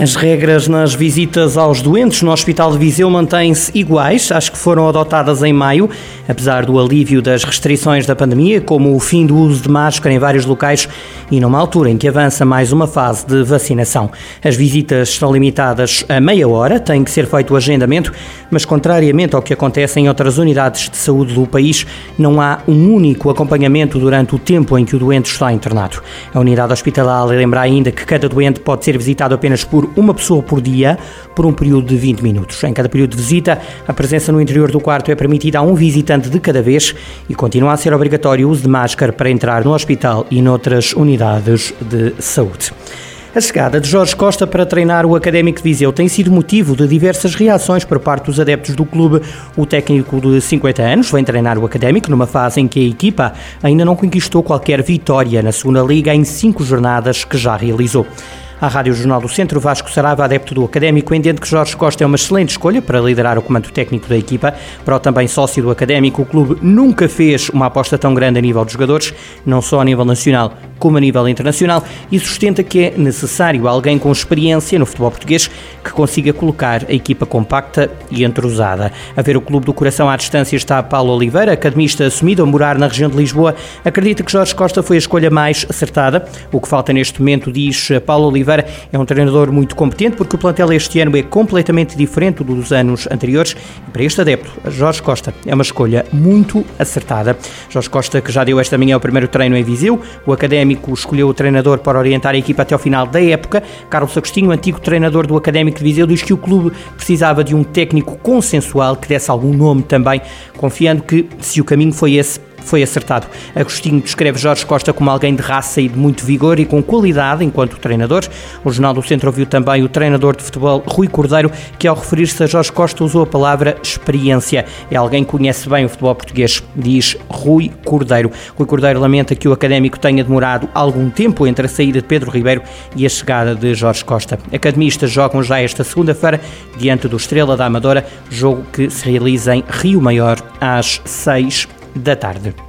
As regras nas visitas aos doentes no Hospital de Viseu mantêm-se iguais às que foram adotadas em maio, apesar do alívio das restrições da pandemia, como o fim do uso de máscara em vários locais e numa altura em que avança mais uma fase de vacinação. As visitas estão limitadas a meia hora, tem que ser feito o agendamento, mas contrariamente ao que acontece em outras unidades de saúde do país, não há um único acompanhamento durante o tempo em que o doente está internado. A unidade hospitalar lembra ainda que cada doente pode ser visitado apenas por uma pessoa por dia por um período de 20 minutos. Em cada período de visita, a presença no interior do quarto é permitida a um visitante de cada vez e continua a ser obrigatório o uso de máscara para entrar no hospital e noutras unidades de saúde. A chegada de Jorge Costa para treinar o Académico de Viseu tem sido motivo de diversas reações por parte dos adeptos do clube. O técnico de 50 anos vem treinar o Académico numa fase em que a equipa ainda não conquistou qualquer vitória na segunda liga em cinco jornadas que já realizou. À Rádio Jornal do Centro, Vasco Sarava, adepto do Académico, entende que Jorge Costa é uma excelente escolha para liderar o comando técnico da equipa. Para o também sócio do Académico, o clube nunca fez uma aposta tão grande a nível de jogadores, não só a nível nacional como a nível internacional, e sustenta que é necessário alguém com experiência no futebol português que consiga colocar a equipa compacta e entrosada. A ver o Clube do Coração à distância está Paulo Oliveira, academista assumido a morar na região de Lisboa. Acredita que Jorge Costa foi a escolha mais acertada. O que falta neste momento, diz Paulo Oliveira, Oliveira é um treinador muito competente porque o plantel este ano é completamente diferente dos anos anteriores. E para este adepto, Jorge Costa é uma escolha muito acertada. Jorge Costa, que já deu esta manhã o primeiro treino em Viseu, o académico escolheu o treinador para orientar a equipa até ao final da época. Carlos Agostinho, antigo treinador do Académico de Viseu, diz que o clube precisava de um técnico consensual que desse algum nome também, confiando que, se o caminho foi esse, foi acertado. Agostinho descreve Jorge Costa como alguém de raça e de muito vigor e com qualidade enquanto treinador. O Jornal do Centro ouviu também o treinador de futebol Rui Cordeiro, que ao referir-se a Jorge Costa usou a palavra experiência. É alguém que conhece bem o futebol português, diz Rui Cordeiro. Rui Cordeiro lamenta que o académico tenha demorado algum tempo entre a saída de Pedro Ribeiro e a chegada de Jorge Costa. Academistas jogam já esta segunda-feira diante do Estrela da Amadora, jogo que se realiza em Rio Maior às seis da tarde.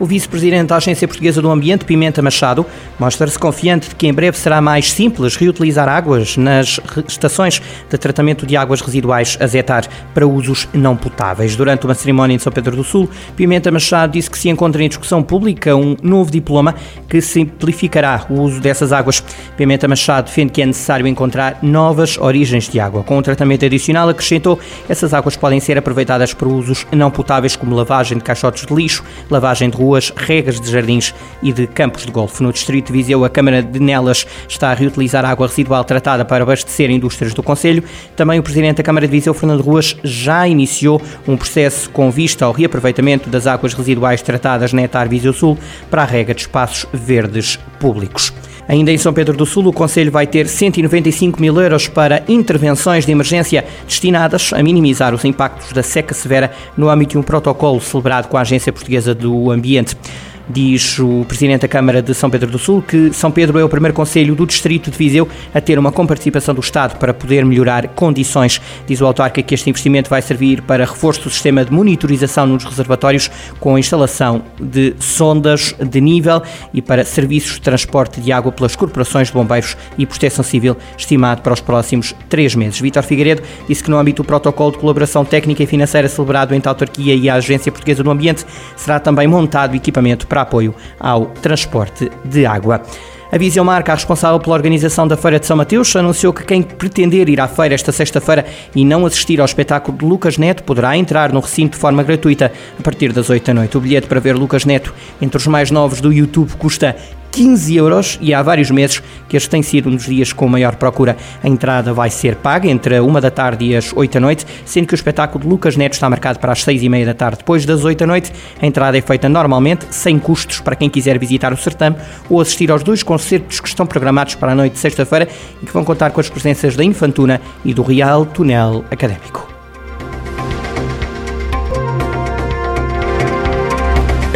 O vice-presidente da Agência Portuguesa do Ambiente, Pimenta Machado, mostra-se confiante de que em breve será mais simples reutilizar águas nas estações de tratamento de águas residuais a zetar para usos não potáveis. Durante uma cerimónia em São Pedro do Sul, Pimenta Machado disse que se encontra em discussão pública um novo diploma que simplificará o uso dessas águas. Pimenta Machado defende que é necessário encontrar novas origens de água. Com um tratamento adicional, acrescentou, essas águas podem ser aproveitadas para usos não potáveis como lavagem de caixotes de lixo, lavagem de rua ruas, regas de jardins e de campos de golfe. No distrito de Viseu, a Câmara de Nelas está a reutilizar água residual tratada para abastecer indústrias do Conselho. Também o Presidente da Câmara de Viseu, Fernando Ruas, já iniciou um processo com vista ao reaproveitamento das águas residuais tratadas na Etar Viseu Sul para a rega de espaços verdes públicos. Ainda em São Pedro do Sul, o Conselho vai ter 195 mil euros para intervenções de emergência destinadas a minimizar os impactos da seca severa no âmbito de um protocolo celebrado com a Agência Portuguesa do Ambiente. Diz o Presidente da Câmara de São Pedro do Sul que São Pedro é o primeiro Conselho do Distrito de Viseu a ter uma comparticipação do Estado para poder melhorar condições. Diz o autarca que este investimento vai servir para reforço do sistema de monitorização nos reservatórios com a instalação de sondas de nível e para serviços de transporte de água pelas corporações de bombeiros e proteção civil, estimado para os próximos três meses. Vítor Figueiredo disse que no âmbito do protocolo de colaboração técnica e financeira celebrado entre a autarquia e a Agência Portuguesa do Ambiente, será também montado equipamento para para apoio ao transporte de água. A Visão Marca, responsável pela organização da Feira de São Mateus, anunciou que quem pretender ir à feira esta sexta-feira e não assistir ao espetáculo de Lucas Neto poderá entrar no recinto de forma gratuita a partir das 8 da noite. O bilhete para ver Lucas Neto entre os mais novos do YouTube custa 15 euros e há vários meses que este tem sido um dos dias com maior procura. A entrada vai ser paga entre a 1 da tarde e as 8 da noite, sendo que o espetáculo de Lucas Neto está marcado para as 6 e meia da tarde. Depois das 8 da noite, a entrada é feita normalmente, sem custos para quem quiser visitar o certame ou assistir aos dois concertos que estão programados para a noite de sexta-feira e que vão contar com as presenças da Infantuna e do Real Tunel Académico.